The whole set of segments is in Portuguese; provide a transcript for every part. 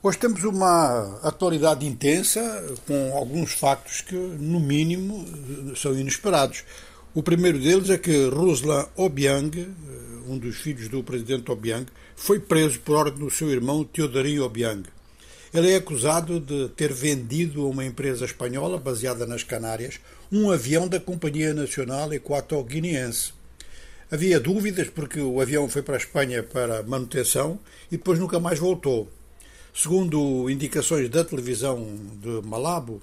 Hoje temos uma atualidade intensa com alguns factos que, no mínimo, são inesperados. O primeiro deles é que Ruslan Obiang, um dos filhos do presidente Obiang, foi preso por ordem do seu irmão Teodorinho Obiang. Ele é acusado de ter vendido a uma empresa espanhola baseada nas Canárias um avião da Companhia Nacional Equato-Guineense. Havia dúvidas porque o avião foi para a Espanha para manutenção e depois nunca mais voltou. Segundo indicações da televisão de Malabo,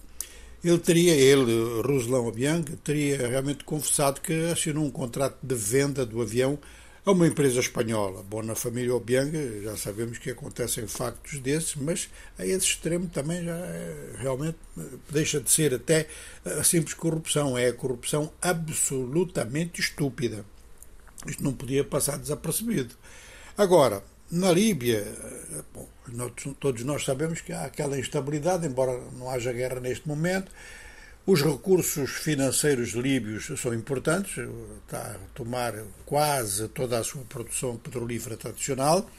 ele teria, ele, Ruslan Obiang, teria realmente confessado que assinou um contrato de venda do avião a uma empresa espanhola. Bom, na família Obiang já sabemos que acontecem factos desses, mas a esse extremo também já é, realmente deixa de ser até a simples corrupção. É a corrupção absolutamente estúpida. Isto não podia passar desapercebido. Agora, na Líbia, todos nós sabemos que há aquela instabilidade, embora não haja guerra neste momento. Os recursos financeiros líbios são importantes, está a tomar quase toda a sua produção petrolífera tradicional,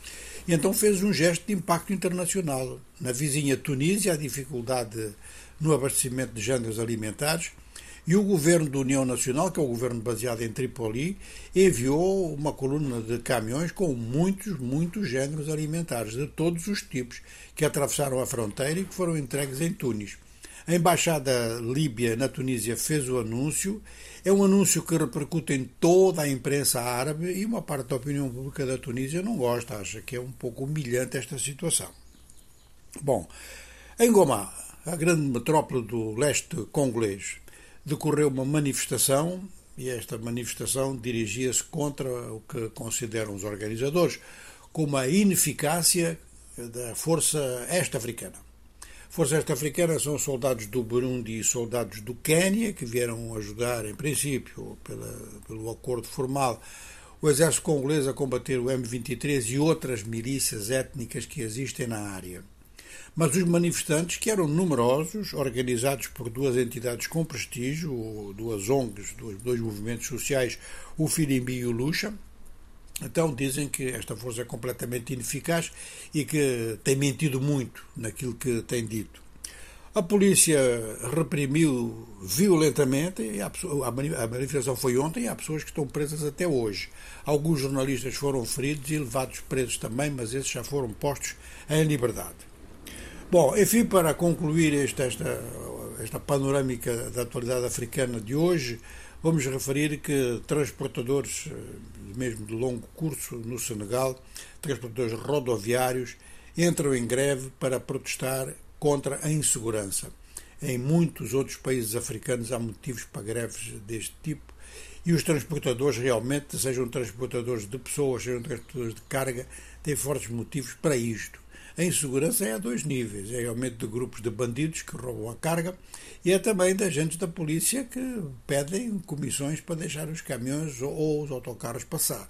e então fez um gesto de impacto internacional. Na vizinha Tunísia, a dificuldade no abastecimento de géneros alimentares e o governo da União Nacional, que é o governo baseado em Tripoli, enviou uma coluna de caminhões com muitos, muitos géneros alimentares de todos os tipos que atravessaram a fronteira e que foram entregues em Tunis. A embaixada líbia na Tunísia fez o anúncio. É um anúncio que repercute em toda a imprensa árabe e uma parte da opinião pública da Tunísia não gosta, acha que é um pouco humilhante esta situação. Bom, em Goma, a grande metrópole do leste congolês, decorreu uma manifestação e esta manifestação dirigia-se contra o que consideram os organizadores como a ineficácia da força este-africana. Força este-africana são soldados do Burundi e soldados do Quênia que vieram ajudar, em princípio, pela, pelo acordo formal, o exército congolês a combater o M23 e outras milícias étnicas que existem na área. Mas os manifestantes, que eram numerosos, organizados por duas entidades com prestígio, duas ONGs, dois, dois movimentos sociais, o Firimbi e o Lucha, então dizem que esta força é completamente ineficaz e que tem mentido muito naquilo que tem dito. A polícia reprimiu violentamente, e a, a manifestação foi ontem e há pessoas que estão presas até hoje. Alguns jornalistas foram feridos e levados presos também, mas esses já foram postos em liberdade. Bom, enfim, para concluir esta, esta, esta panorâmica da atualidade africana de hoje, vamos referir que transportadores, eh, mesmo de longo curso no Senegal, transportadores rodoviários, entram em greve para protestar contra a insegurança. Em muitos outros países africanos há motivos para greves deste tipo e os transportadores realmente, sejam transportadores de pessoas, sejam transportadores de carga, têm fortes motivos para isto. A insegurança é a dois níveis: é realmente de grupos de bandidos que roubam a carga e é também de agentes da polícia que pedem comissões para deixar os caminhões ou os autocarros passar.